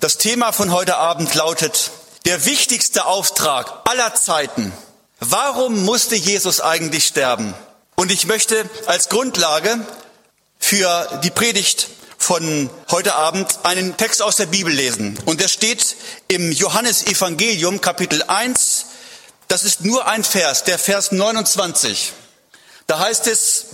Das Thema von heute Abend lautet, der wichtigste Auftrag aller Zeiten. Warum musste Jesus eigentlich sterben? Und ich möchte als Grundlage für die Predigt von heute Abend einen Text aus der Bibel lesen. Und der steht im Johannesevangelium Kapitel 1. Das ist nur ein Vers, der Vers 29. Da heißt es,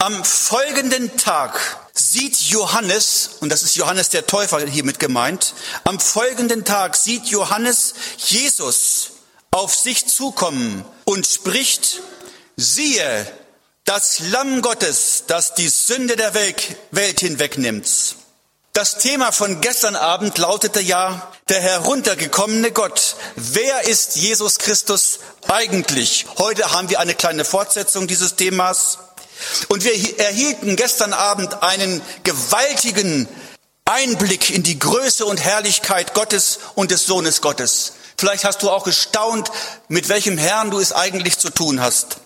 am folgenden Tag sieht Johannes, und das ist Johannes der Täufer hiermit gemeint, am folgenden Tag sieht Johannes Jesus auf sich zukommen und spricht, siehe, das Lamm Gottes, das die Sünde der Welt hinwegnimmt. Das Thema von gestern Abend lautete ja, der heruntergekommene Gott. Wer ist Jesus Christus eigentlich? Heute haben wir eine kleine Fortsetzung dieses Themas. Und wir erhielten gestern Abend einen gewaltigen Einblick in die Größe und Herrlichkeit Gottes und des Sohnes Gottes. Vielleicht hast du auch gestaunt, mit welchem Herrn du es eigentlich zu tun hast.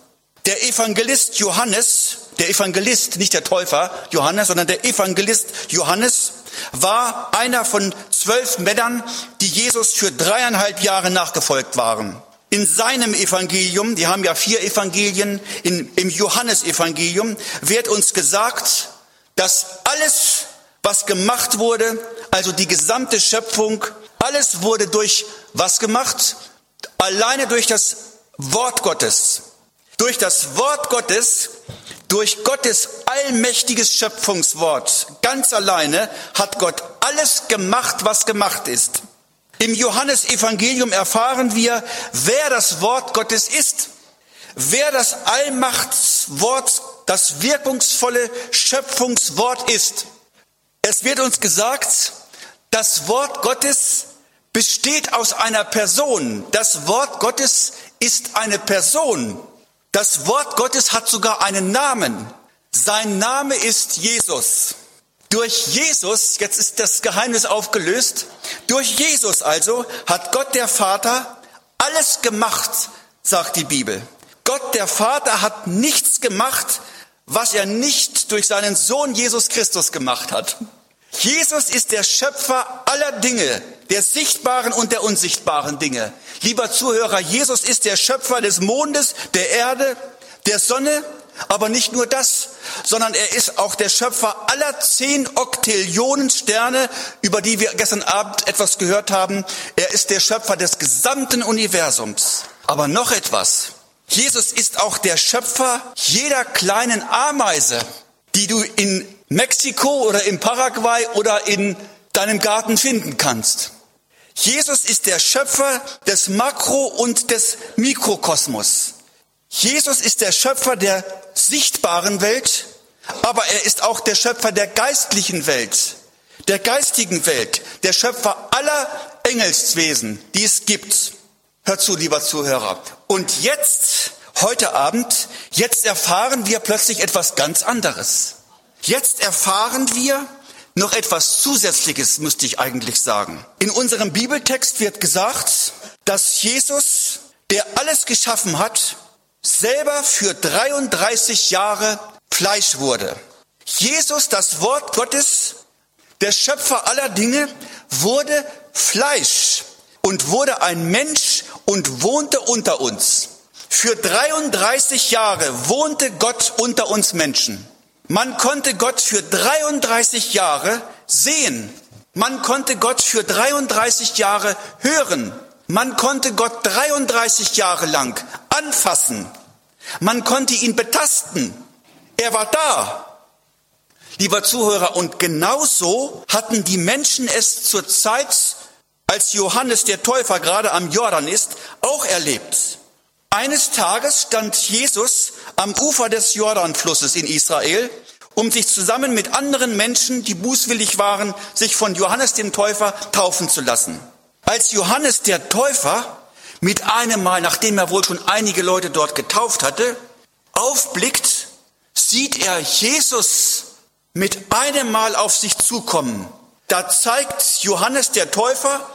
Der Evangelist Johannes, der Evangelist, nicht der Täufer Johannes, sondern der Evangelist Johannes war einer von zwölf Männern, die Jesus für dreieinhalb Jahre nachgefolgt waren. In seinem Evangelium, die haben ja vier Evangelien, in, im Johannesevangelium wird uns gesagt, dass alles, was gemacht wurde, also die gesamte Schöpfung, alles wurde durch was gemacht? Alleine durch das Wort Gottes. Durch das Wort Gottes, durch Gottes allmächtiges Schöpfungswort, ganz alleine hat Gott alles gemacht, was gemacht ist. Im Johannesevangelium erfahren wir, wer das Wort Gottes ist, wer das Allmachtswort, das wirkungsvolle Schöpfungswort ist. Es wird uns gesagt, das Wort Gottes besteht aus einer Person. Das Wort Gottes ist eine Person. Das Wort Gottes hat sogar einen Namen. Sein Name ist Jesus. Durch Jesus, jetzt ist das Geheimnis aufgelöst, durch Jesus also hat Gott der Vater alles gemacht, sagt die Bibel. Gott der Vater hat nichts gemacht, was er nicht durch seinen Sohn Jesus Christus gemacht hat. Jesus ist der Schöpfer aller Dinge, der sichtbaren und der unsichtbaren Dinge. Lieber Zuhörer, Jesus ist der Schöpfer des Mondes, der Erde, der Sonne, aber nicht nur das, sondern er ist auch der Schöpfer aller zehn Oktillionen Sterne, über die wir gestern Abend etwas gehört haben. Er ist der Schöpfer des gesamten Universums. Aber noch etwas. Jesus ist auch der Schöpfer jeder kleinen Ameise, die du in Mexiko oder in Paraguay oder in deinem Garten finden kannst. Jesus ist der Schöpfer des Makro- und des Mikrokosmos. Jesus ist der Schöpfer der sichtbaren Welt, aber er ist auch der Schöpfer der geistlichen Welt, der geistigen Welt, der Schöpfer aller Engelswesen, die es gibt. Hör zu, lieber Zuhörer. Und jetzt, heute Abend, jetzt erfahren wir plötzlich etwas ganz anderes. Jetzt erfahren wir noch etwas Zusätzliches, müsste ich eigentlich sagen. In unserem Bibeltext wird gesagt, dass Jesus, der alles geschaffen hat, selber für 33 Jahre Fleisch wurde. Jesus, das Wort Gottes, der Schöpfer aller Dinge, wurde Fleisch und wurde ein Mensch und wohnte unter uns. Für 33 Jahre wohnte Gott unter uns Menschen. Man konnte Gott für 33 Jahre sehen. Man konnte Gott für 33 Jahre hören. Man konnte Gott 33 Jahre lang anfassen. Man konnte ihn betasten. Er war da. Lieber Zuhörer, und genauso hatten die Menschen es zur Zeit, als Johannes der Täufer gerade am Jordan ist, auch erlebt. Eines Tages stand Jesus am Ufer des Jordanflusses in Israel, um sich zusammen mit anderen Menschen, die bußwillig waren, sich von Johannes dem Täufer taufen zu lassen. Als Johannes der Täufer mit einem Mal, nachdem er wohl schon einige Leute dort getauft hatte, aufblickt, sieht er Jesus mit einem Mal auf sich zukommen. Da zeigt Johannes der Täufer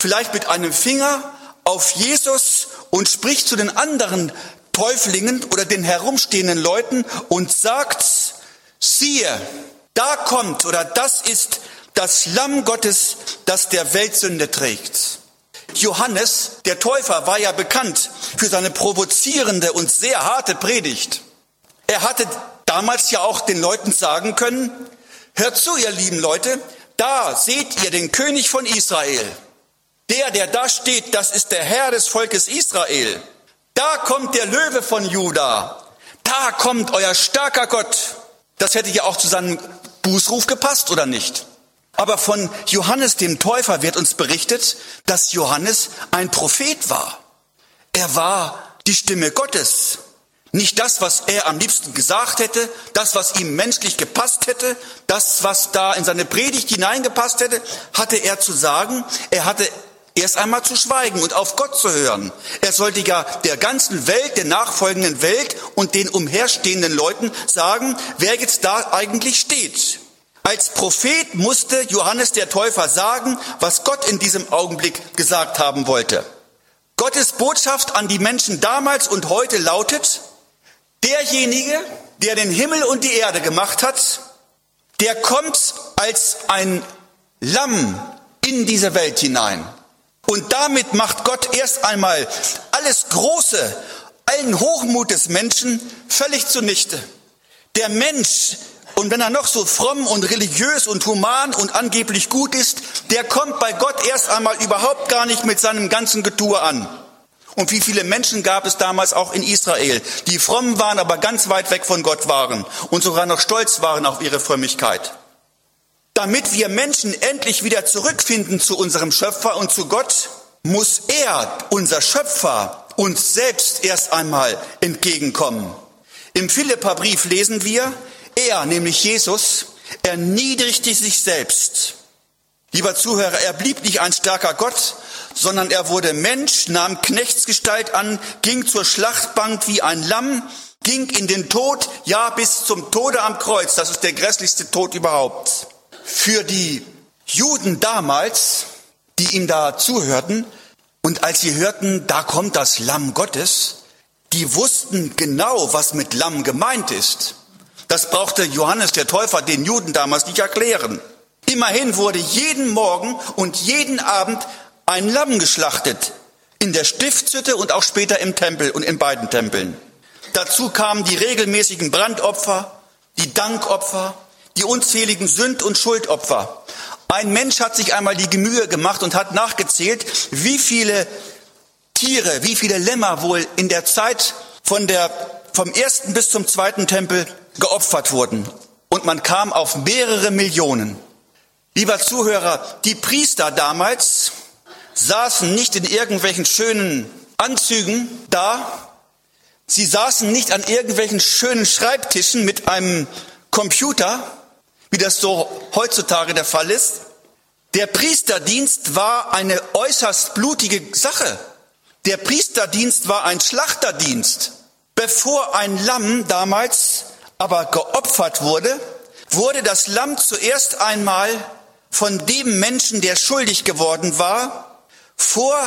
vielleicht mit einem Finger auf Jesus und spricht zu den anderen Täuflingen oder den herumstehenden Leuten und sagt, siehe, da kommt oder das ist das Lamm Gottes, das der Weltsünde trägt. Johannes, der Täufer, war ja bekannt für seine provozierende und sehr harte Predigt. Er hatte damals ja auch den Leuten sagen können, hört zu, ihr lieben Leute, da seht ihr den König von Israel. Der, der da steht, das ist der Herr des Volkes Israel. Da kommt der Löwe von Juda. Da kommt euer starker Gott. Das hätte ja auch zu seinem Bußruf gepasst, oder nicht? Aber von Johannes dem Täufer wird uns berichtet, dass Johannes ein Prophet war. Er war die Stimme Gottes. Nicht das, was er am liebsten gesagt hätte, das, was ihm menschlich gepasst hätte, das, was da in seine Predigt hineingepasst hätte, hatte er zu sagen. Er hatte erst einmal zu schweigen und auf Gott zu hören. Er sollte ja der ganzen Welt, der nachfolgenden Welt und den umherstehenden Leuten sagen, wer jetzt da eigentlich steht. Als Prophet musste Johannes der Täufer sagen, was Gott in diesem Augenblick gesagt haben wollte. Gottes Botschaft an die Menschen damals und heute lautet, derjenige, der den Himmel und die Erde gemacht hat, der kommt als ein Lamm in diese Welt hinein. Und damit macht Gott erst einmal alles Große, allen Hochmut des Menschen völlig zunichte. Der Mensch und wenn er noch so fromm und religiös und human und angeblich gut ist, der kommt bei Gott erst einmal überhaupt gar nicht mit seinem ganzen Getue an. Und wie viele Menschen gab es damals auch in Israel, die fromm waren, aber ganz weit weg von Gott waren und sogar noch stolz waren auf ihre Frömmigkeit. Damit wir Menschen endlich wieder zurückfinden zu unserem Schöpfer und zu Gott, muss er, unser Schöpfer, uns selbst erst einmal entgegenkommen. Im Philipperbrief lesen wir, er, nämlich Jesus, erniedrigte sich selbst. Lieber Zuhörer, er blieb nicht ein starker Gott, sondern er wurde Mensch, nahm Knechtsgestalt an, ging zur Schlachtbank wie ein Lamm, ging in den Tod, ja bis zum Tode am Kreuz. Das ist der grässlichste Tod überhaupt. Für die Juden damals, die ihm da zuhörten, und als sie hörten, da kommt das Lamm Gottes, die wussten genau, was mit Lamm gemeint ist. Das brauchte Johannes der Täufer den Juden damals nicht erklären. Immerhin wurde jeden Morgen und jeden Abend ein Lamm geschlachtet. In der Stiftshütte und auch später im Tempel und in beiden Tempeln. Dazu kamen die regelmäßigen Brandopfer, die Dankopfer, die unzähligen Sünd- und Schuldopfer. Ein Mensch hat sich einmal die Gemühe gemacht und hat nachgezählt, wie viele Tiere, wie viele Lämmer wohl in der Zeit von der, vom ersten bis zum zweiten Tempel geopfert wurden. Und man kam auf mehrere Millionen. Lieber Zuhörer, die Priester damals saßen nicht in irgendwelchen schönen Anzügen da. Sie saßen nicht an irgendwelchen schönen Schreibtischen mit einem Computer, wie das so heutzutage der Fall ist. Der Priesterdienst war eine äußerst blutige Sache. Der Priesterdienst war ein Schlachterdienst. Bevor ein Lamm damals aber geopfert wurde, wurde das Lamm zuerst einmal von dem Menschen, der schuldig geworden war, vor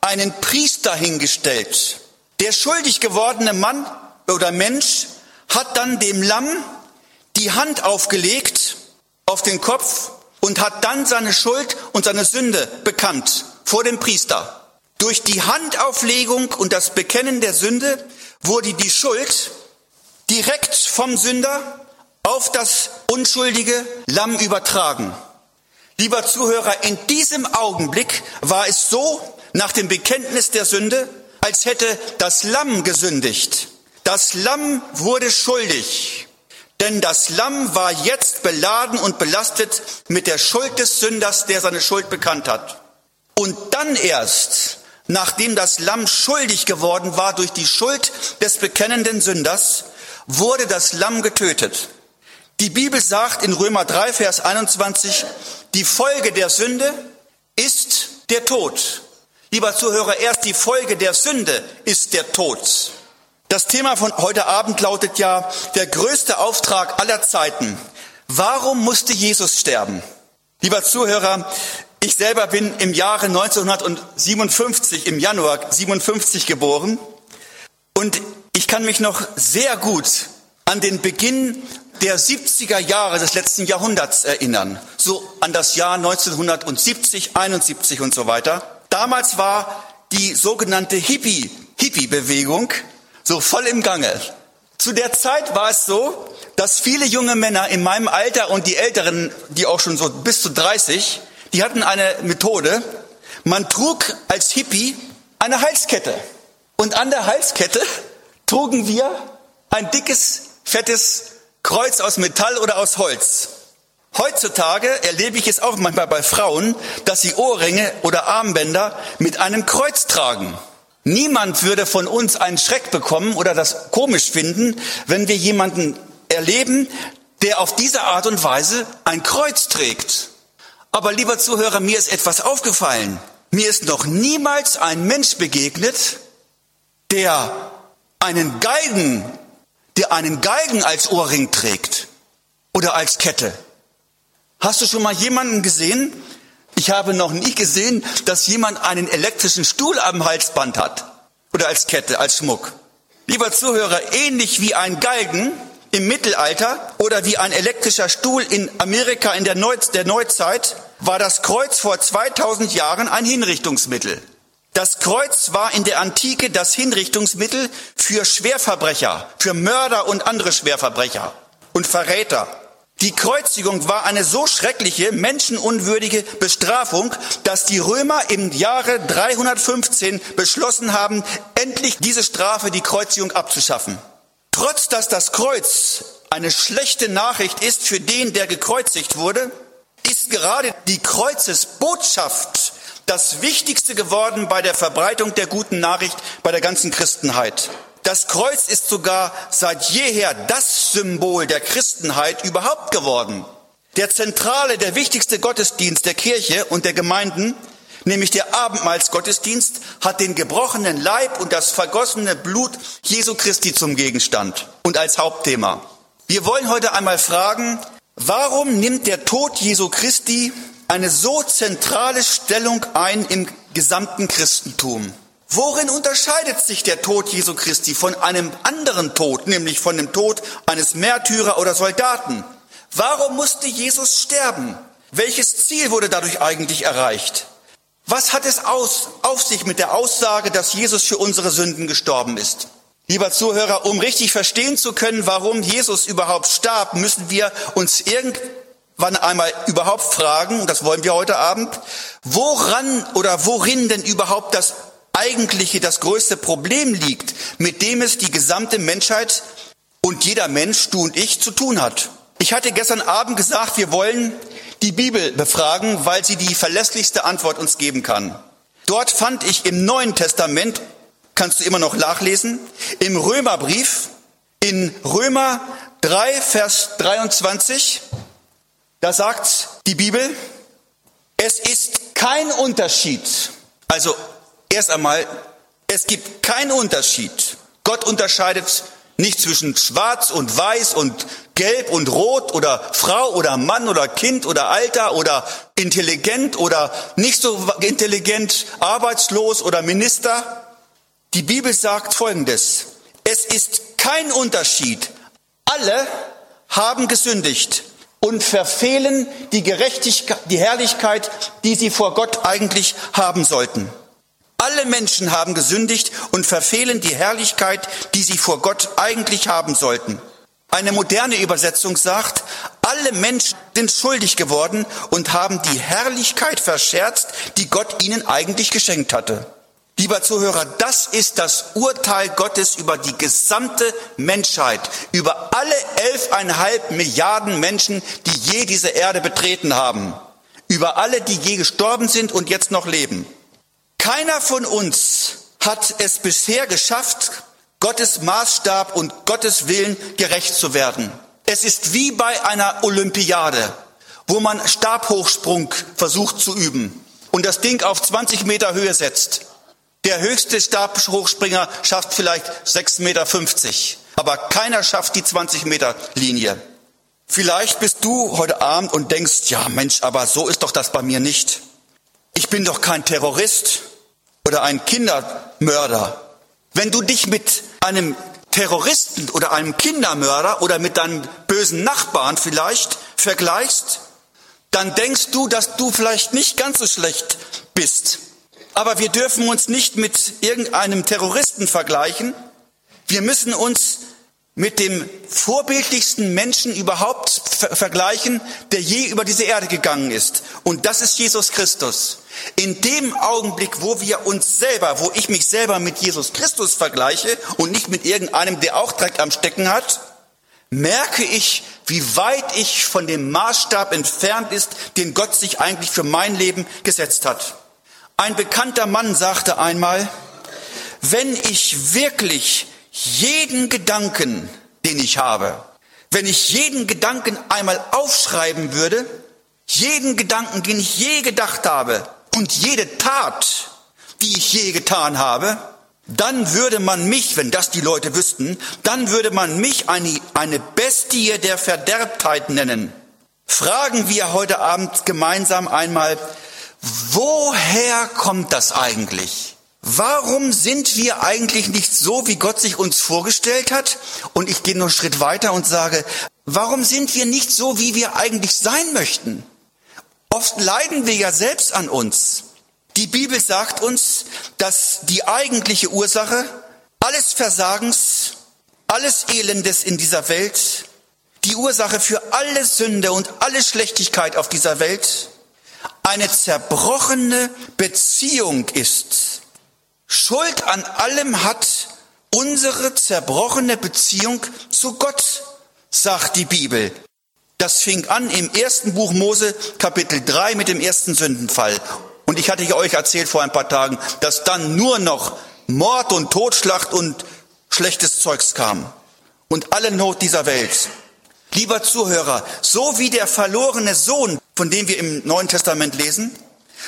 einen Priester hingestellt. Der schuldig gewordene Mann oder Mensch hat dann dem Lamm die Hand aufgelegt auf den Kopf und hat dann seine Schuld und seine Sünde bekannt vor dem Priester. Durch die Handauflegung und das Bekennen der Sünde wurde die Schuld direkt vom Sünder auf das unschuldige Lamm übertragen. Lieber Zuhörer, in diesem Augenblick war es so, nach dem Bekenntnis der Sünde, als hätte das Lamm gesündigt. Das Lamm wurde schuldig, denn das Lamm war jetzt beladen und belastet mit der Schuld des Sünders, der seine Schuld bekannt hat. Und dann erst, nachdem das Lamm schuldig geworden war durch die Schuld des bekennenden Sünders, wurde das Lamm getötet. Die Bibel sagt in Römer 3, Vers 21, die Folge der Sünde ist der Tod. Lieber Zuhörer, erst die Folge der Sünde ist der Tod. Das Thema von heute Abend lautet ja, der größte Auftrag aller Zeiten. Warum musste Jesus sterben? Lieber Zuhörer, ich selber bin im Jahre 1957, im Januar 57 geboren und ich kann mich noch sehr gut an den Beginn der 70er Jahre des letzten Jahrhunderts erinnern, so an das Jahr 1970, 71 und so weiter. Damals war die sogenannte Hippie, Hippie-Bewegung so voll im Gange. Zu der Zeit war es so, dass viele junge Männer in meinem Alter und die Älteren, die auch schon so bis zu 30, die hatten eine Methode. Man trug als Hippie eine Halskette. Und an der Halskette trugen wir ein dickes, fettes Kreuz aus Metall oder aus Holz. Heutzutage erlebe ich es auch manchmal bei Frauen, dass sie Ohrringe oder Armbänder mit einem Kreuz tragen. Niemand würde von uns einen Schreck bekommen oder das komisch finden, wenn wir jemanden erleben, der auf diese Art und Weise ein Kreuz trägt. Aber lieber Zuhörer, mir ist etwas aufgefallen. Mir ist noch niemals ein Mensch begegnet, der einen Geigen, der einen Geigen als Ohrring trägt oder als Kette. Hast du schon mal jemanden gesehen, ich habe noch nie gesehen, dass jemand einen elektrischen Stuhl am Halsband hat oder als Kette, als Schmuck. Lieber Zuhörer, ähnlich wie ein Galgen im Mittelalter oder wie ein elektrischer Stuhl in Amerika in der, Neu der Neuzeit war das Kreuz vor 2000 Jahren ein Hinrichtungsmittel. Das Kreuz war in der Antike das Hinrichtungsmittel für Schwerverbrecher, für Mörder und andere Schwerverbrecher und Verräter. Die Kreuzigung war eine so schreckliche, menschenunwürdige Bestrafung, dass die Römer im Jahre 315 beschlossen haben, endlich diese Strafe, die Kreuzigung abzuschaffen. Trotz dass das Kreuz eine schlechte Nachricht ist für den, der gekreuzigt wurde, ist gerade die Kreuzesbotschaft das Wichtigste geworden bei der Verbreitung der guten Nachricht bei der ganzen Christenheit. Das Kreuz ist sogar seit jeher das Symbol der Christenheit überhaupt geworden. Der zentrale, der wichtigste Gottesdienst der Kirche und der Gemeinden, nämlich der Abendmahlsgottesdienst, hat den gebrochenen Leib und das vergossene Blut Jesu Christi zum Gegenstand und als Hauptthema. Wir wollen heute einmal fragen, warum nimmt der Tod Jesu Christi eine so zentrale Stellung ein im gesamten Christentum? Worin unterscheidet sich der Tod Jesu Christi von einem anderen Tod, nämlich von dem Tod eines Märtyrer oder Soldaten? Warum musste Jesus sterben? Welches Ziel wurde dadurch eigentlich erreicht? Was hat es aus, auf sich mit der Aussage, dass Jesus für unsere Sünden gestorben ist? Lieber Zuhörer, um richtig verstehen zu können, warum Jesus überhaupt starb, müssen wir uns irgendwann einmal überhaupt fragen, und das wollen wir heute Abend, woran oder worin denn überhaupt das eigentliche, das größte Problem liegt, mit dem es die gesamte Menschheit und jeder Mensch, du und ich, zu tun hat. Ich hatte gestern Abend gesagt, wir wollen die Bibel befragen, weil sie die verlässlichste Antwort uns geben kann. Dort fand ich im Neuen Testament, kannst du immer noch nachlesen, im Römerbrief, in Römer 3, Vers 23, da sagt die Bibel, es ist kein Unterschied, also Erst einmal, es gibt keinen Unterschied. Gott unterscheidet nicht zwischen schwarz und weiß und gelb und rot oder Frau oder Mann oder Kind oder Alter oder intelligent oder nicht so intelligent, arbeitslos oder Minister. Die Bibel sagt Folgendes. Es ist kein Unterschied. Alle haben gesündigt und verfehlen die Gerechtigkeit, die Herrlichkeit, die sie vor Gott eigentlich haben sollten. Alle Menschen haben gesündigt und verfehlen die Herrlichkeit, die sie vor Gott eigentlich haben sollten. Eine moderne Übersetzung sagt, alle Menschen sind schuldig geworden und haben die Herrlichkeit verscherzt, die Gott ihnen eigentlich geschenkt hatte. Lieber Zuhörer, das ist das Urteil Gottes über die gesamte Menschheit, über alle elfeinhalb Milliarden Menschen, die je diese Erde betreten haben, über alle, die je gestorben sind und jetzt noch leben. Keiner von uns hat es bisher geschafft, Gottes Maßstab und Gottes Willen gerecht zu werden. Es ist wie bei einer Olympiade, wo man Stabhochsprung versucht zu üben und das Ding auf 20 Meter Höhe setzt. Der höchste Stabhochspringer schafft vielleicht 6,50 Meter, aber keiner schafft die 20 Meter Linie. Vielleicht bist du heute Abend und denkst, ja Mensch, aber so ist doch das bei mir nicht. Ich bin doch kein Terrorist oder ein Kindermörder, wenn du dich mit einem Terroristen oder einem Kindermörder oder mit deinem bösen Nachbarn vielleicht vergleichst, dann denkst du, dass du vielleicht nicht ganz so schlecht bist. Aber wir dürfen uns nicht mit irgendeinem Terroristen vergleichen. Wir müssen uns mit dem vorbildlichsten Menschen überhaupt vergleichen, der je über diese Erde gegangen ist. Und das ist Jesus Christus. In dem Augenblick, wo wir uns selber, wo ich mich selber mit Jesus Christus vergleiche und nicht mit irgendeinem, der auch Dreck am Stecken hat, merke ich, wie weit ich von dem Maßstab entfernt ist, den Gott sich eigentlich für mein Leben gesetzt hat. Ein bekannter Mann sagte einmal, wenn ich wirklich jeden Gedanken, den ich habe, wenn ich jeden Gedanken einmal aufschreiben würde, jeden Gedanken, den ich je gedacht habe und jede Tat, die ich je getan habe, dann würde man mich, wenn das die Leute wüssten, dann würde man mich eine, eine Bestie der Verderbtheit nennen. Fragen wir heute Abend gemeinsam einmal, woher kommt das eigentlich? Warum sind wir eigentlich nicht so, wie Gott sich uns vorgestellt hat? Und ich gehe noch einen Schritt weiter und sage, warum sind wir nicht so, wie wir eigentlich sein möchten? Oft leiden wir ja selbst an uns. Die Bibel sagt uns, dass die eigentliche Ursache alles Versagens, alles Elendes in dieser Welt, die Ursache für alle Sünde und alle Schlechtigkeit auf dieser Welt, eine zerbrochene Beziehung ist Schuld an allem hat unsere zerbrochene Beziehung zu Gott, sagt die Bibel. Das fing an im ersten Buch Mose, Kapitel 3 mit dem ersten Sündenfall. Und ich hatte euch erzählt vor ein paar Tagen, dass dann nur noch Mord und Totschlacht und schlechtes Zeugs kam. Und alle Not dieser Welt. Lieber Zuhörer, so wie der verlorene Sohn, von dem wir im Neuen Testament lesen,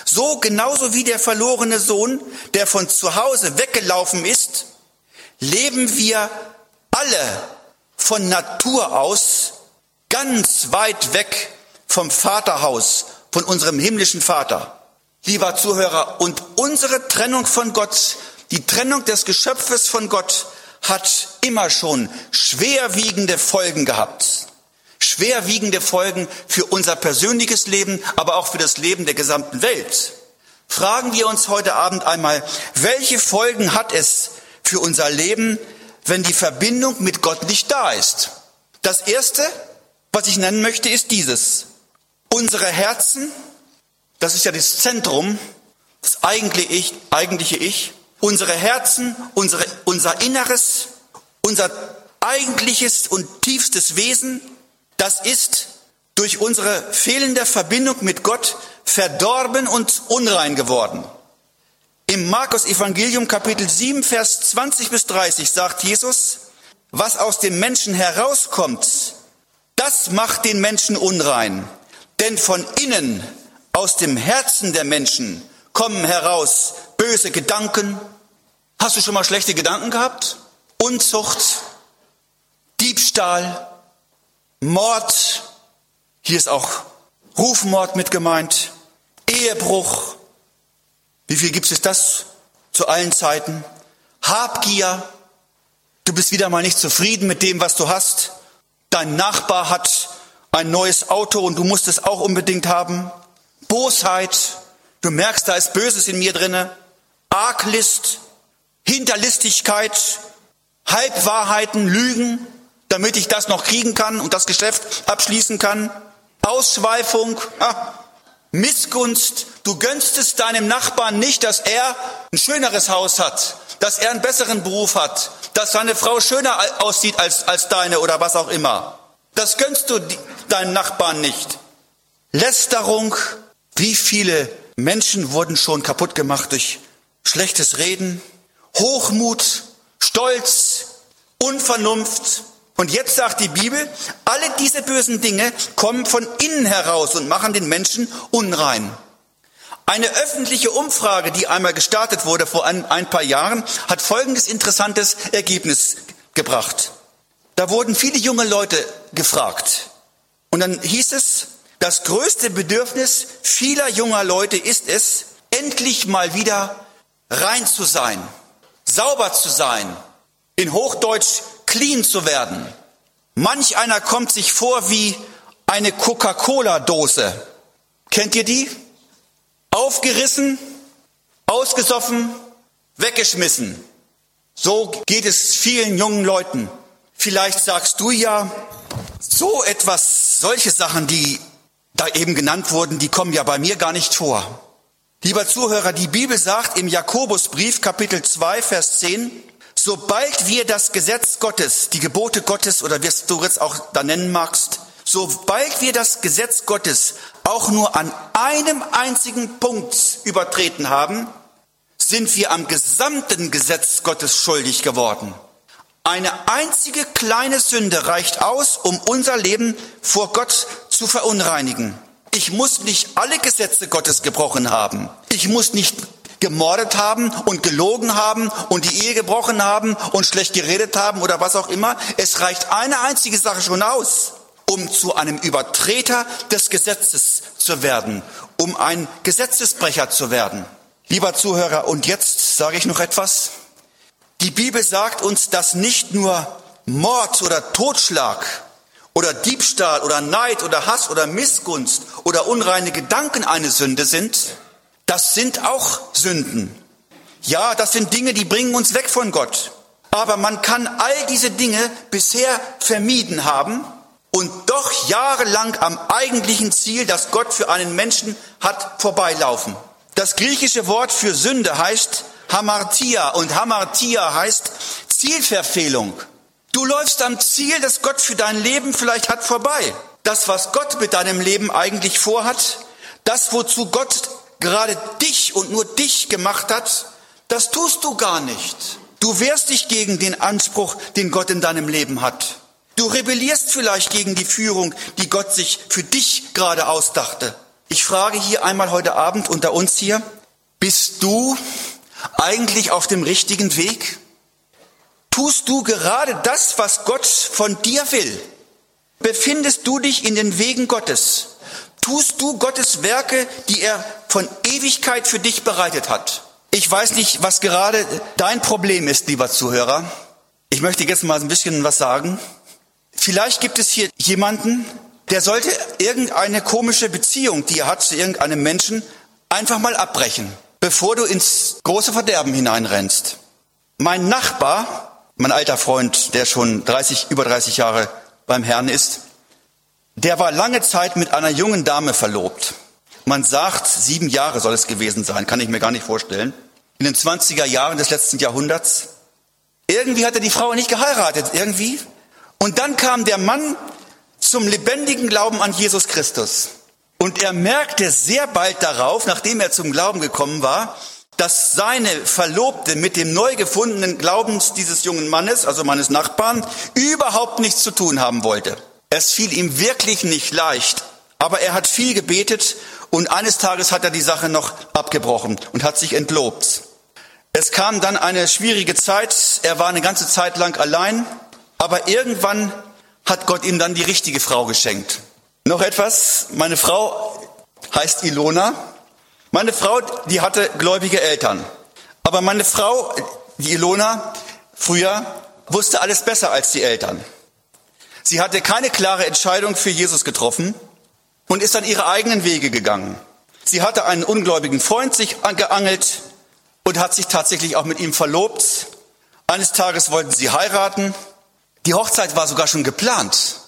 so genauso wie der verlorene Sohn, der von zu Hause weggelaufen ist, leben wir alle von Natur aus ganz weit weg vom Vaterhaus, von unserem himmlischen Vater. Lieber Zuhörer, und unsere Trennung von Gott, die Trennung des Geschöpfes von Gott, hat immer schon schwerwiegende Folgen gehabt schwerwiegende Folgen für unser persönliches Leben, aber auch für das Leben der gesamten Welt. Fragen wir uns heute Abend einmal, welche Folgen hat es für unser Leben, wenn die Verbindung mit Gott nicht da ist? Das Erste, was ich nennen möchte, ist dieses. Unsere Herzen, das ist ja das Zentrum, das eigentliche Ich, eigentliche ich unsere Herzen, unsere, unser Inneres, unser eigentliches und tiefstes Wesen das ist durch unsere fehlende Verbindung mit Gott verdorben und unrein geworden. Im Markus Evangelium Kapitel 7, Vers 20 bis 30 sagt Jesus, was aus dem Menschen herauskommt, das macht den Menschen unrein. Denn von innen, aus dem Herzen der Menschen, kommen heraus böse Gedanken. Hast du schon mal schlechte Gedanken gehabt? Unzucht, Diebstahl, Mord, hier ist auch Rufmord mit gemeint, Ehebruch, wie viel gibt es das zu allen Zeiten? Habgier, du bist wieder mal nicht zufrieden mit dem, was du hast. Dein Nachbar hat ein neues Auto und du musst es auch unbedingt haben. Bosheit, du merkst, da ist Böses in mir drinne. Arglist, Hinterlistigkeit, Halbwahrheiten, Lügen, damit ich das noch kriegen kann und das Geschäft abschließen kann. Ausschweifung, ah, Missgunst. Du gönnst es deinem Nachbarn nicht, dass er ein schöneres Haus hat, dass er einen besseren Beruf hat, dass seine Frau schöner aussieht als, als deine oder was auch immer. Das gönnst du deinem Nachbarn nicht. Lästerung. Wie viele Menschen wurden schon kaputt gemacht durch schlechtes Reden, Hochmut, Stolz, Unvernunft, und jetzt sagt die Bibel, alle diese bösen Dinge kommen von innen heraus und machen den Menschen unrein. Eine öffentliche Umfrage, die einmal gestartet wurde vor ein, ein paar Jahren, hat folgendes interessantes Ergebnis gebracht. Da wurden viele junge Leute gefragt. Und dann hieß es, das größte Bedürfnis vieler junger Leute ist es, endlich mal wieder rein zu sein, sauber zu sein, in Hochdeutsch clean zu werden. Manch einer kommt sich vor wie eine Coca-Cola-Dose. Kennt ihr die? Aufgerissen, ausgesoffen, weggeschmissen. So geht es vielen jungen Leuten. Vielleicht sagst du ja, so etwas, solche Sachen, die da eben genannt wurden, die kommen ja bei mir gar nicht vor. Lieber Zuhörer, die Bibel sagt im Jakobusbrief Kapitel 2, Vers 10, sobald wir das Gesetz Gottes, die Gebote Gottes oder wie du jetzt auch da nennen magst, sobald wir das Gesetz Gottes auch nur an einem einzigen Punkt übertreten haben, sind wir am gesamten Gesetz Gottes schuldig geworden. Eine einzige kleine Sünde reicht aus, um unser Leben vor Gott zu verunreinigen. Ich muss nicht alle Gesetze Gottes gebrochen haben. Ich muss nicht gemordet haben und gelogen haben und die Ehe gebrochen haben und schlecht geredet haben oder was auch immer. Es reicht eine einzige Sache schon aus, um zu einem Übertreter des Gesetzes zu werden, um ein Gesetzesbrecher zu werden. Lieber Zuhörer, und jetzt sage ich noch etwas. Die Bibel sagt uns, dass nicht nur Mord oder Totschlag oder Diebstahl oder Neid oder Hass oder Missgunst oder unreine Gedanken eine Sünde sind, das sind auch Sünden. Ja, das sind Dinge, die bringen uns weg von Gott. Aber man kann all diese Dinge bisher vermieden haben und doch jahrelang am eigentlichen Ziel, das Gott für einen Menschen hat, vorbeilaufen. Das griechische Wort für Sünde heißt Hamartia und Hamartia heißt Zielverfehlung. Du läufst am Ziel, das Gott für dein Leben vielleicht hat, vorbei. Das, was Gott mit deinem Leben eigentlich vorhat, das, wozu Gott gerade dich und nur dich gemacht hat, das tust du gar nicht. Du wehrst dich gegen den Anspruch, den Gott in deinem Leben hat. Du rebellierst vielleicht gegen die Führung, die Gott sich für dich gerade ausdachte. Ich frage hier einmal heute Abend unter uns hier, bist du eigentlich auf dem richtigen Weg? Tust du gerade das, was Gott von dir will? Befindest du dich in den Wegen Gottes? Tust du Gottes Werke, die er von Ewigkeit für dich bereitet hat? Ich weiß nicht, was gerade dein Problem ist, lieber Zuhörer. Ich möchte jetzt mal ein bisschen was sagen. Vielleicht gibt es hier jemanden, der sollte irgendeine komische Beziehung, die er hat zu irgendeinem Menschen, einfach mal abbrechen, bevor du ins große Verderben hineinrennst. Mein Nachbar mein alter Freund, der schon 30, über 30 Jahre beim Herrn ist, der war lange Zeit mit einer jungen Dame verlobt. Man sagt, sieben Jahre soll es gewesen sein, kann ich mir gar nicht vorstellen. In den 20er Jahren des letzten Jahrhunderts. Irgendwie hat er die Frau nicht geheiratet, irgendwie. Und dann kam der Mann zum lebendigen Glauben an Jesus Christus. Und er merkte sehr bald darauf, nachdem er zum Glauben gekommen war, dass seine Verlobte mit dem neu gefundenen Glaubens dieses jungen Mannes, also meines Nachbarn, überhaupt nichts zu tun haben wollte. Es fiel ihm wirklich nicht leicht, aber er hat viel gebetet und eines Tages hat er die Sache noch abgebrochen und hat sich entlobt. Es kam dann eine schwierige Zeit, er war eine ganze Zeit lang allein, aber irgendwann hat Gott ihm dann die richtige Frau geschenkt. Noch etwas, meine Frau heißt Ilona meine Frau, die hatte gläubige Eltern. Aber meine Frau, die Ilona, früher wusste alles besser als die Eltern. Sie hatte keine klare Entscheidung für Jesus getroffen und ist dann ihre eigenen Wege gegangen. Sie hatte einen ungläubigen Freund sich geangelt und hat sich tatsächlich auch mit ihm verlobt. Eines Tages wollten sie heiraten. Die Hochzeit war sogar schon geplant.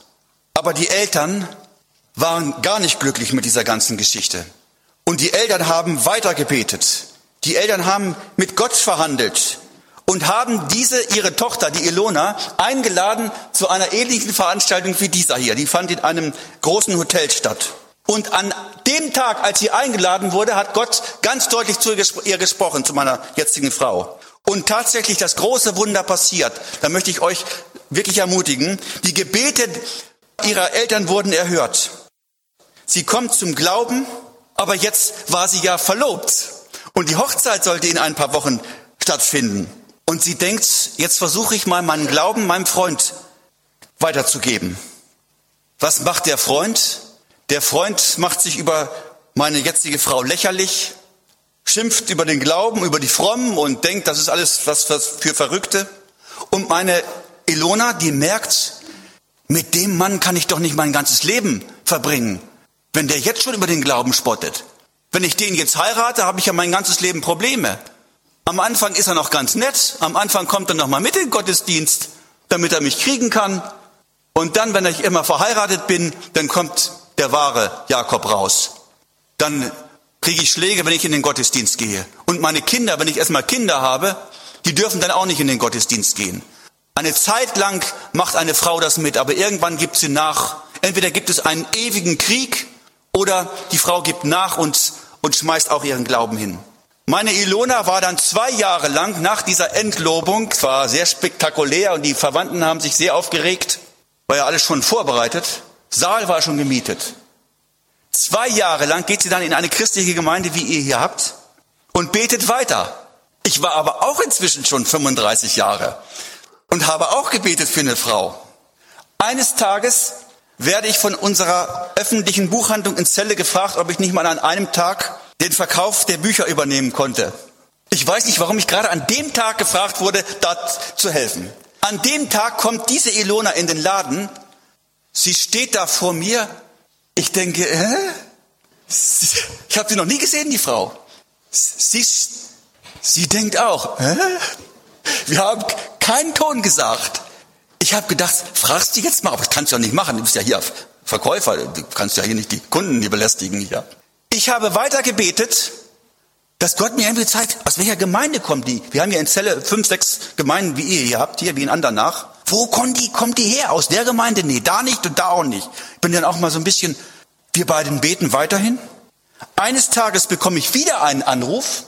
Aber die Eltern waren gar nicht glücklich mit dieser ganzen Geschichte. Und die Eltern haben weitergebetet. Die Eltern haben mit Gott verhandelt und haben diese, ihre Tochter, die Ilona, eingeladen zu einer ähnlichen Veranstaltung wie dieser hier. Die fand in einem großen Hotel statt. Und an dem Tag, als sie eingeladen wurde, hat Gott ganz deutlich zu ihr gesprochen, zu meiner jetzigen Frau. Und tatsächlich das große Wunder passiert. Da möchte ich euch wirklich ermutigen. Die Gebete ihrer Eltern wurden erhört. Sie kommt zum Glauben aber jetzt war sie ja verlobt und die Hochzeit sollte in ein paar Wochen stattfinden. Und sie denkt, jetzt versuche ich mal meinen Glauben meinem Freund weiterzugeben. Was macht der Freund? Der Freund macht sich über meine jetzige Frau lächerlich, schimpft über den Glauben, über die Frommen und denkt, das ist alles was, für Verrückte. Und meine Ilona, die merkt, mit dem Mann kann ich doch nicht mein ganzes Leben verbringen, wenn der jetzt schon über den Glauben spottet. Wenn ich den jetzt heirate, habe ich ja mein ganzes Leben Probleme. Am Anfang ist er noch ganz nett, am Anfang kommt er noch mal mit in den Gottesdienst, damit er mich kriegen kann. Und dann, wenn ich immer verheiratet bin, dann kommt der wahre Jakob raus. Dann kriege ich Schläge, wenn ich in den Gottesdienst gehe. Und meine Kinder, wenn ich erstmal Kinder habe, die dürfen dann auch nicht in den Gottesdienst gehen. Eine Zeit lang macht eine Frau das mit, aber irgendwann gibt sie nach. Entweder gibt es einen ewigen Krieg oder die Frau gibt nach und, und schmeißt auch ihren Glauben hin. Meine Ilona war dann zwei Jahre lang nach dieser Entlobung, war sehr spektakulär und die Verwandten haben sich sehr aufgeregt, war ja alles schon vorbereitet. Saal war schon gemietet. Zwei Jahre lang geht sie dann in eine christliche Gemeinde, wie ihr hier habt, und betet weiter. Ich war aber auch inzwischen schon 35 Jahre und habe auch gebetet für eine Frau. Eines Tages werde ich von unserer öffentlichen Buchhandlung in Celle gefragt, ob ich nicht mal an einem Tag den Verkauf der Bücher übernehmen konnte. Ich weiß nicht, warum ich gerade an dem Tag gefragt wurde, da zu helfen. An dem Tag kommt diese Ilona in den Laden. Sie steht da vor mir. Ich denke, äh? ich habe sie noch nie gesehen, die Frau. Sie, sie denkt auch, äh? wir haben keinen Ton gesagt. Ich habe gedacht, fragst du jetzt mal, aber das kannst du ja nicht machen, du bist ja hier Verkäufer, du kannst ja hier nicht die Kunden hier belästigen hier. Ich habe weiter gebetet, dass Gott mir irgendwie zeigt, aus welcher Gemeinde kommt die. Wir haben ja in Zelle fünf, sechs Gemeinden, wie ihr hier habt, hier wie in Andernach. Wo kommt die, kommt die her? Aus der Gemeinde? Nee, da nicht und da auch nicht. Ich bin dann auch mal so ein bisschen, wir beiden beten weiterhin. Eines Tages bekomme ich wieder einen Anruf,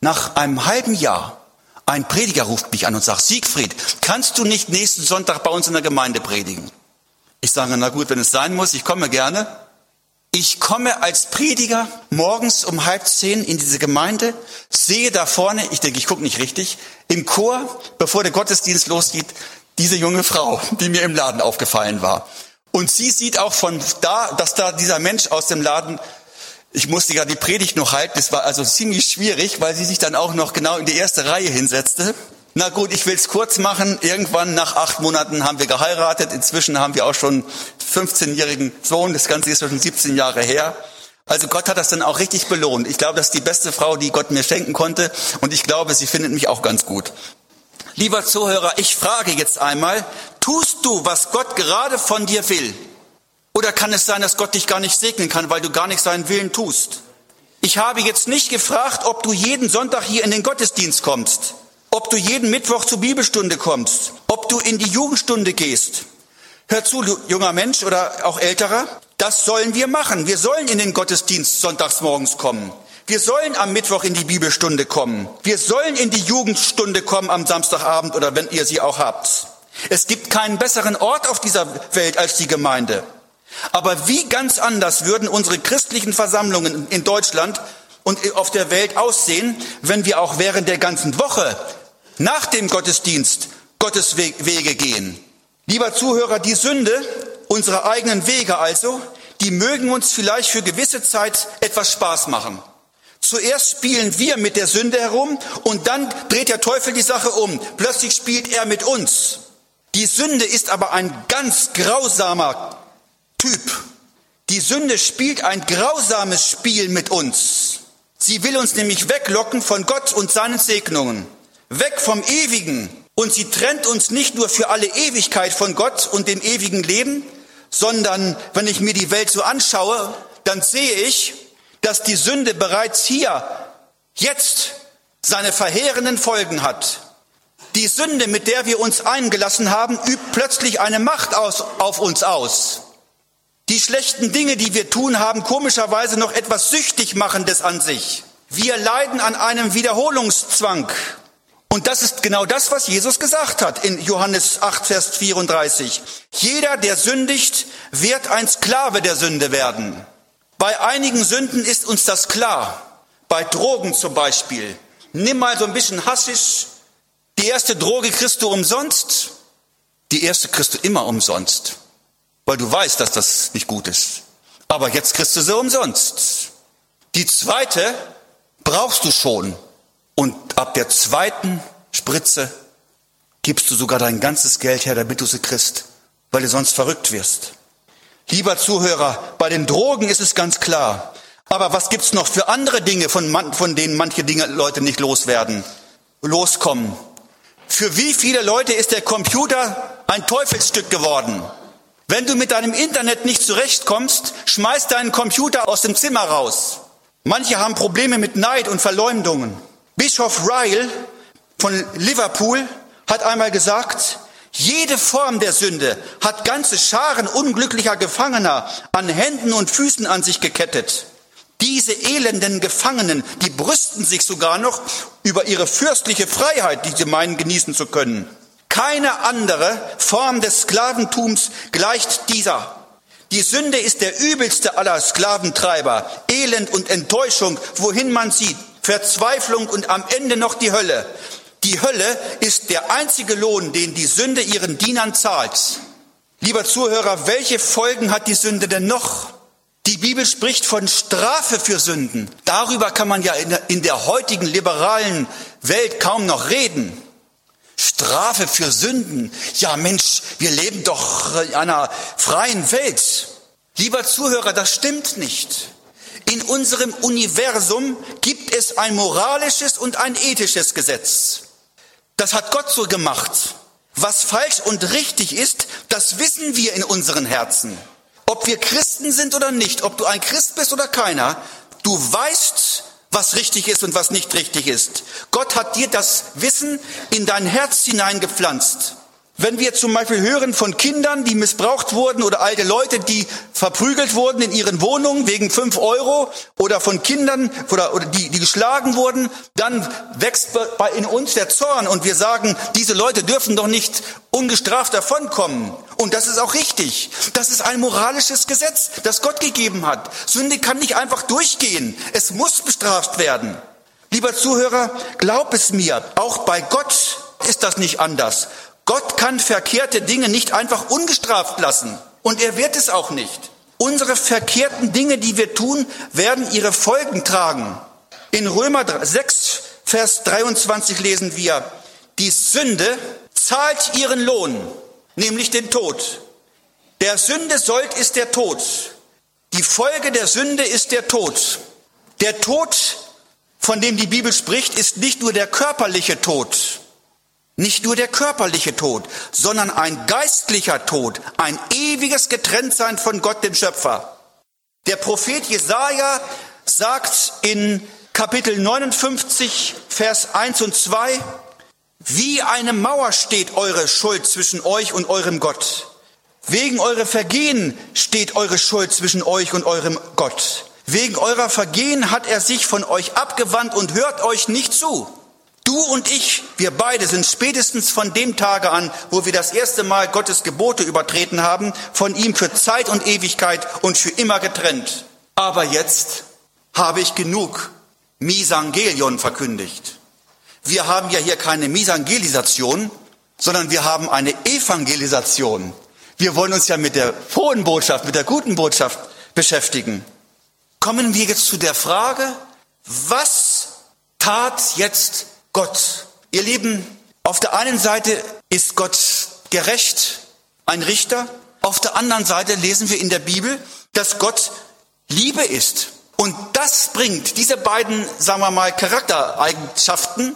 nach einem halben Jahr. Ein Prediger ruft mich an und sagt, Siegfried, kannst du nicht nächsten Sonntag bei uns in der Gemeinde predigen? Ich sage, na gut, wenn es sein muss, ich komme gerne. Ich komme als Prediger morgens um halb zehn in diese Gemeinde, sehe da vorne, ich denke, ich gucke nicht richtig, im Chor, bevor der Gottesdienst losgeht, diese junge Frau, die mir im Laden aufgefallen war. Und sie sieht auch von da, dass da dieser Mensch aus dem Laden ich musste ja die Predigt noch halten. Das war also ziemlich schwierig, weil sie sich dann auch noch genau in die erste Reihe hinsetzte. Na gut, ich will es kurz machen. Irgendwann nach acht Monaten haben wir geheiratet. Inzwischen haben wir auch schon 15-jährigen Sohn. Das Ganze ist schon 17 Jahre her. Also Gott hat das dann auch richtig belohnt. Ich glaube, das ist die beste Frau, die Gott mir schenken konnte. Und ich glaube, sie findet mich auch ganz gut. Lieber Zuhörer, ich frage jetzt einmal, tust du, was Gott gerade von dir will? Oder kann es sein, dass Gott dich gar nicht segnen kann, weil du gar nicht seinen Willen tust? Ich habe jetzt nicht gefragt, ob du jeden Sonntag hier in den Gottesdienst kommst, ob du jeden Mittwoch zur Bibelstunde kommst, ob du in die Jugendstunde gehst. Hör zu, junger Mensch oder auch älterer, das sollen wir machen. Wir sollen in den Gottesdienst sonntags morgens kommen. Wir sollen am Mittwoch in die Bibelstunde kommen. Wir sollen in die Jugendstunde kommen am Samstagabend oder wenn ihr sie auch habt. Es gibt keinen besseren Ort auf dieser Welt als die Gemeinde. Aber wie ganz anders würden unsere christlichen Versammlungen in Deutschland und auf der Welt aussehen, wenn wir auch während der ganzen Woche nach dem Gottesdienst Gottes Wege gehen. Lieber Zuhörer, die Sünde, unsere eigenen Wege also, die mögen uns vielleicht für gewisse Zeit etwas Spaß machen. Zuerst spielen wir mit der Sünde herum und dann dreht der Teufel die Sache um. Plötzlich spielt er mit uns. Die Sünde ist aber ein ganz grausamer Typ. Die Sünde spielt ein grausames Spiel mit uns. Sie will uns nämlich weglocken von Gott und seinen Segnungen, weg vom Ewigen. Und sie trennt uns nicht nur für alle Ewigkeit von Gott und dem ewigen Leben, sondern wenn ich mir die Welt so anschaue, dann sehe ich, dass die Sünde bereits hier, jetzt, seine verheerenden Folgen hat. Die Sünde, mit der wir uns eingelassen haben, übt plötzlich eine Macht aus, auf uns aus. Die schlechten Dinge, die wir tun, haben komischerweise noch etwas süchtig machendes an sich. Wir leiden an einem Wiederholungszwang. Und das ist genau das, was Jesus gesagt hat in Johannes 8, Vers 34. Jeder, der sündigt, wird ein Sklave der Sünde werden. Bei einigen Sünden ist uns das klar. Bei Drogen zum Beispiel. Nimm mal so ein bisschen Haschisch. Die erste Droge kriegst du umsonst. Die erste kriegst du immer umsonst weil du weißt, dass das nicht gut ist. Aber jetzt kriegst du sie umsonst. Die zweite brauchst du schon. Und ab der zweiten Spritze gibst du sogar dein ganzes Geld her, damit du sie kriegst, weil du sonst verrückt wirst. Lieber Zuhörer, bei den Drogen ist es ganz klar. Aber was gibt's noch für andere Dinge, von, man, von denen manche Dinge Leute nicht loswerden, loskommen? Für wie viele Leute ist der Computer ein Teufelsstück geworden? Wenn du mit deinem Internet nicht zurechtkommst, schmeiß deinen Computer aus dem Zimmer raus. Manche haben Probleme mit Neid und Verleumdungen. Bischof Ryle von Liverpool hat einmal gesagt, jede Form der Sünde hat ganze Scharen unglücklicher Gefangener an Händen und Füßen an sich gekettet. Diese elenden Gefangenen, die brüsten sich sogar noch über ihre fürstliche Freiheit, die sie meinen genießen zu können. Keine andere Form des Sklaventums gleicht dieser. Die Sünde ist der übelste aller Sklaventreiber. Elend und Enttäuschung, wohin man sieht. Verzweiflung und am Ende noch die Hölle. Die Hölle ist der einzige Lohn, den die Sünde ihren Dienern zahlt. Lieber Zuhörer, welche Folgen hat die Sünde denn noch? Die Bibel spricht von Strafe für Sünden. Darüber kann man ja in der, heutigen liberalen Welt kaum noch reden. Strafe für Sünden. Ja Mensch, wir leben doch in einer freien Welt. Lieber Zuhörer, das stimmt nicht. In unserem Universum gibt es ein moralisches und ein ethisches Gesetz. Das hat Gott so gemacht. Was falsch und richtig ist, das wissen wir in unseren Herzen. Ob wir Christen sind oder nicht, ob du ein Christ bist oder keiner, du weißt, was richtig ist und was nicht richtig ist. Gott hat dir das Wissen in dein Herz hineingepflanzt. Wenn wir zum Beispiel hören von Kindern, die missbraucht wurden oder alte Leute, die verprügelt wurden in ihren Wohnungen wegen fünf Euro oder von Kindern oder, oder die, die geschlagen wurden, dann wächst bei in uns der Zorn und wir sagen, diese Leute dürfen doch nicht ungestraft davonkommen. Und das ist auch richtig. Das ist ein moralisches Gesetz, das Gott gegeben hat. Sünde kann nicht einfach durchgehen. Es muss bestraft werden. Lieber Zuhörer, glaub es mir, auch bei Gott ist das nicht anders. Gott kann verkehrte Dinge nicht einfach ungestraft lassen. Und er wird es auch nicht. Unsere verkehrten Dinge, die wir tun, werden ihre Folgen tragen. In Römer 6, Vers 23 lesen wir, die Sünde zahlt ihren Lohn, nämlich den Tod. Der Sünde sollt ist der Tod. Die Folge der Sünde ist der Tod. Der Tod, von dem die Bibel spricht, ist nicht nur der körperliche Tod, nicht nur der körperliche Tod, sondern ein geistlicher Tod, ein ewiges Getrenntsein von Gott, dem Schöpfer. Der Prophet Jesaja sagt in Kapitel 59, Vers 1 und 2, wie eine Mauer steht eure Schuld zwischen euch und eurem Gott. Wegen eurer Vergehen steht eure Schuld zwischen euch und eurem Gott. Wegen eurer Vergehen hat er sich von euch abgewandt und hört euch nicht zu. Du und ich, wir beide sind spätestens von dem Tage an, wo wir das erste Mal Gottes Gebote übertreten haben, von ihm für Zeit und Ewigkeit und für immer getrennt. Aber jetzt habe ich genug Misangelion verkündigt. Wir haben ja hier keine Misangelisation, sondern wir haben eine Evangelisation. Wir wollen uns ja mit der frohen Botschaft, mit der guten Botschaft beschäftigen. Kommen wir jetzt zu der Frage, was tat jetzt Gott. Ihr Lieben, auf der einen Seite ist Gott gerecht, ein Richter. Auf der anderen Seite lesen wir in der Bibel, dass Gott Liebe ist. Und das bringt diese beiden, sagen wir mal, Charaktereigenschaften,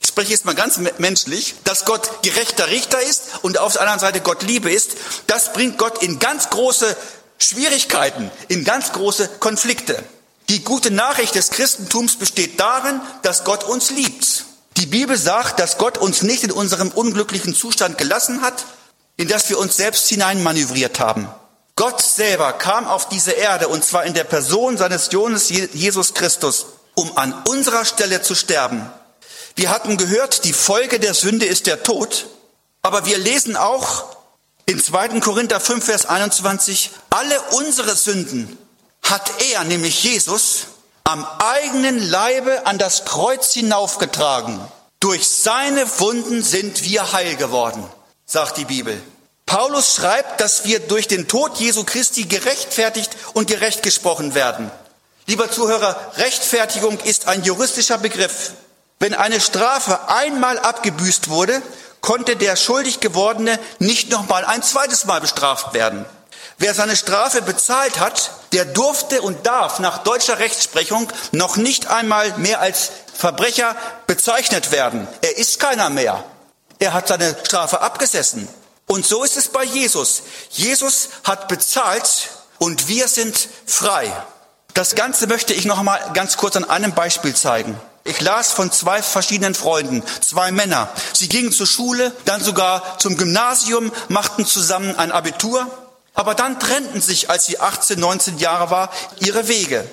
ich spreche jetzt mal ganz menschlich, dass Gott gerechter Richter ist und auf der anderen Seite Gott Liebe ist, das bringt Gott in ganz große Schwierigkeiten, in ganz große Konflikte. Die gute Nachricht des Christentums besteht darin, dass Gott uns liebt. Die Bibel sagt, dass Gott uns nicht in unserem unglücklichen Zustand gelassen hat, in das wir uns selbst hineinmanövriert haben. Gott selber kam auf diese Erde und zwar in der Person seines Sohnes Jesus Christus, um an unserer Stelle zu sterben. Wir hatten gehört, die Folge der Sünde ist der Tod, aber wir lesen auch in 2. Korinther 5, Vers 21, alle unsere Sünden hat er, nämlich Jesus, am eigenen Leibe an das Kreuz hinaufgetragen. Durch seine Wunden sind wir heil geworden, sagt die Bibel. Paulus schreibt, dass wir durch den Tod Jesu Christi gerechtfertigt und gerecht gesprochen werden. Lieber Zuhörer, Rechtfertigung ist ein juristischer Begriff. Wenn eine Strafe einmal abgebüßt wurde, konnte der schuldig gewordene nicht nochmal ein zweites Mal bestraft werden. Wer seine Strafe bezahlt hat, der durfte und darf nach deutscher Rechtsprechung noch nicht einmal mehr als Verbrecher bezeichnet werden. Er ist keiner mehr. Er hat seine Strafe abgesessen. Und so ist es bei Jesus. Jesus hat bezahlt und wir sind frei. Das Ganze möchte ich noch einmal ganz kurz an einem Beispiel zeigen. Ich las von zwei verschiedenen Freunden, zwei Männer. Sie gingen zur Schule, dann sogar zum Gymnasium, machten zusammen ein Abitur, aber dann trennten sich, als sie 18, 19 Jahre war, ihre Wege.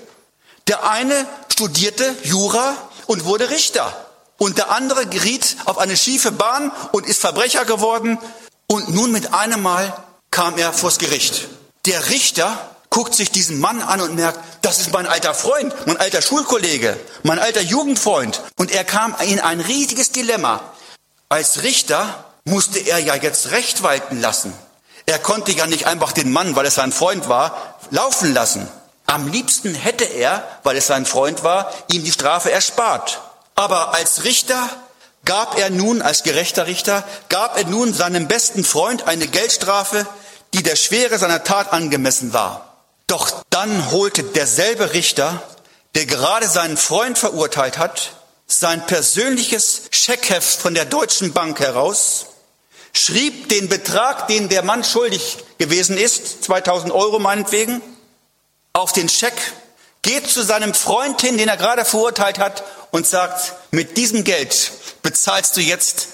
Der eine studierte Jura und wurde Richter und der andere geriet auf eine schiefe Bahn und ist Verbrecher geworden und nun mit einem Mal kam er vors Gericht. Der Richter guckt sich diesen Mann an und merkt, das ist mein alter Freund, mein alter Schulkollege, mein alter Jugendfreund. Und er kam in ein riesiges Dilemma. Als Richter musste er ja jetzt Recht walten lassen. Er konnte ja nicht einfach den Mann, weil es sein Freund war, laufen lassen. Am liebsten hätte er, weil es sein Freund war, ihm die Strafe erspart. Aber als Richter gab er nun, als gerechter Richter, gab er nun seinem besten Freund eine Geldstrafe, die der Schwere seiner Tat angemessen war. Doch dann holte derselbe Richter, der gerade seinen Freund verurteilt hat, sein persönliches Scheckheft von der Deutschen Bank heraus, schrieb den Betrag, den der Mann schuldig gewesen ist, 2000 Euro meinetwegen, auf den Scheck, geht zu seinem Freund hin, den er gerade verurteilt hat, und sagt, mit diesem Geld bezahlst du jetzt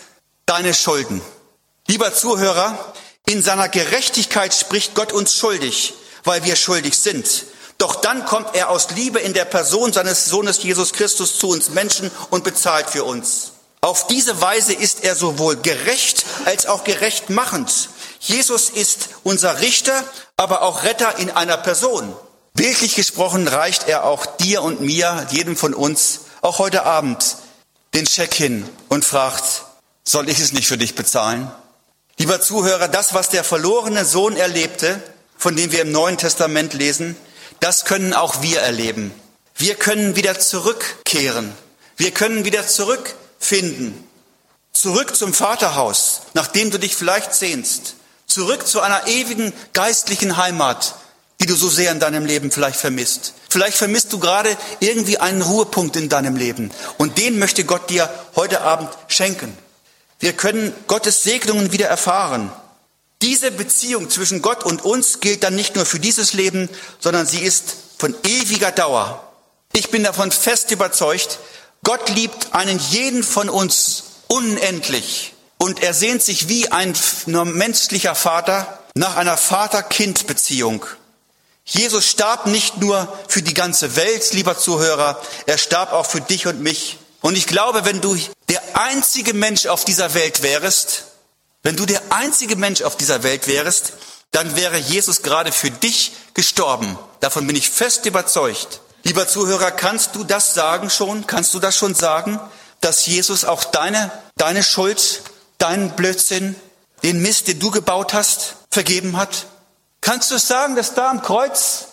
deine Schulden. Lieber Zuhörer, in seiner Gerechtigkeit spricht Gott uns schuldig weil wir schuldig sind. Doch dann kommt er aus Liebe in der Person seines Sohnes Jesus Christus zu uns Menschen und bezahlt für uns. Auf diese Weise ist er sowohl gerecht als auch gerecht machend. Jesus ist unser Richter, aber auch Retter in einer Person. Bildlich gesprochen reicht er auch dir und mir, jedem von uns, auch heute Abend, den Scheck hin und fragt, soll ich es nicht für dich bezahlen? Lieber Zuhörer, das, was der verlorene Sohn erlebte, von dem wir im Neuen Testament lesen, das können auch wir erleben. Wir können wieder zurückkehren. Wir können wieder zurückfinden. Zurück zum Vaterhaus, nachdem du dich vielleicht sehnst. Zurück zu einer ewigen geistlichen Heimat, die du so sehr in deinem Leben vielleicht vermisst. Vielleicht vermisst du gerade irgendwie einen Ruhepunkt in deinem Leben. Und den möchte Gott dir heute Abend schenken. Wir können Gottes Segnungen wieder erfahren. Diese Beziehung zwischen Gott und uns gilt dann nicht nur für dieses Leben, sondern sie ist von ewiger Dauer. Ich bin davon fest überzeugt, Gott liebt einen jeden von uns unendlich und er sehnt sich wie ein menschlicher Vater nach einer Vater-Kind-Beziehung. Jesus starb nicht nur für die ganze Welt, lieber Zuhörer, er starb auch für dich und mich. Und ich glaube, wenn du der einzige Mensch auf dieser Welt wärst, wenn du der einzige Mensch auf dieser Welt wärst, dann wäre Jesus gerade für dich gestorben. Davon bin ich fest überzeugt. Lieber Zuhörer, kannst du das sagen schon? Kannst du das schon sagen, dass Jesus auch deine, deine Schuld, deinen Blödsinn, den Mist, den du gebaut hast, vergeben hat? Kannst du es sagen, dass da am Kreuz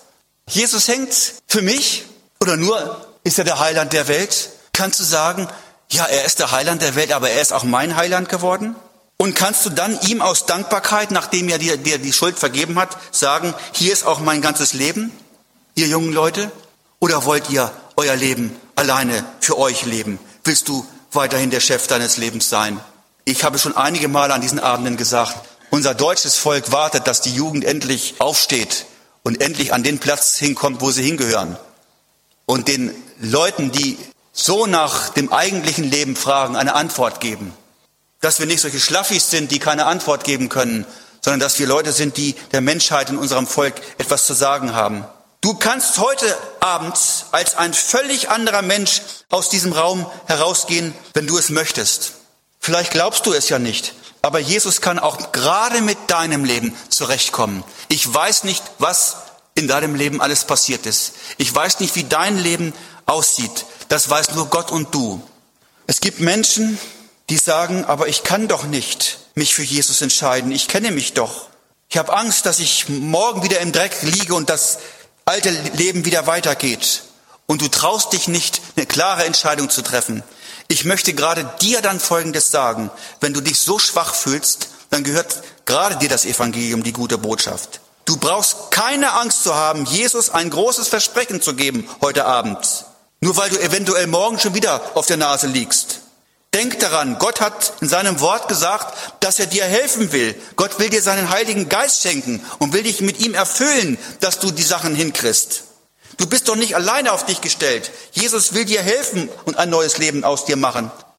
Jesus hängt für mich? Oder nur ist er der Heiland der Welt? Kannst du sagen, ja, er ist der Heiland der Welt, aber er ist auch mein Heiland geworden? Und kannst du dann ihm aus Dankbarkeit, nachdem er dir, dir die Schuld vergeben hat, sagen, hier ist auch mein ganzes Leben, ihr jungen Leute? Oder wollt ihr euer Leben alleine für euch leben? Willst du weiterhin der Chef deines Lebens sein? Ich habe schon einige Male an diesen Abenden gesagt, unser deutsches Volk wartet, dass die Jugend endlich aufsteht und endlich an den Platz hinkommt, wo sie hingehören. Und den Leuten, die so nach dem eigentlichen Leben fragen, eine Antwort geben. Dass wir nicht solche Schlaffis sind, die keine Antwort geben können, sondern dass wir Leute sind, die der Menschheit in unserem Volk etwas zu sagen haben. Du kannst heute Abend als ein völlig anderer Mensch aus diesem Raum herausgehen, wenn du es möchtest. Vielleicht glaubst du es ja nicht, aber Jesus kann auch gerade mit deinem Leben zurechtkommen. Ich weiß nicht, was in deinem Leben alles passiert ist. Ich weiß nicht, wie dein Leben aussieht. Das weiß nur Gott und du. Es gibt Menschen, die sagen, aber ich kann doch nicht mich für Jesus entscheiden, ich kenne mich doch. Ich habe Angst, dass ich morgen wieder im Dreck liege und das alte Leben wieder weitergeht. und du traust dich nicht, eine klare Entscheidung zu treffen, ich möchte gerade dir dann Folgendes sagen. Wenn du dich so schwach fühlst, dann gehört gerade dir das Evangelium, die gute Botschaft. Du brauchst keine Angst zu haben, Jesus ein großes Versprechen zu geben heute Abend. Nur weil du eventuell morgen schon wieder auf der Nase liegst. Denk daran, Gott hat in seinem Wort gesagt, dass er dir helfen will. Gott will dir seinen Heiligen Geist schenken und will dich mit ihm erfüllen, dass du die Sachen hinkriegst. Du bist doch nicht alleine auf dich gestellt. Jesus will dir helfen und ein neues Leben aus dir machen.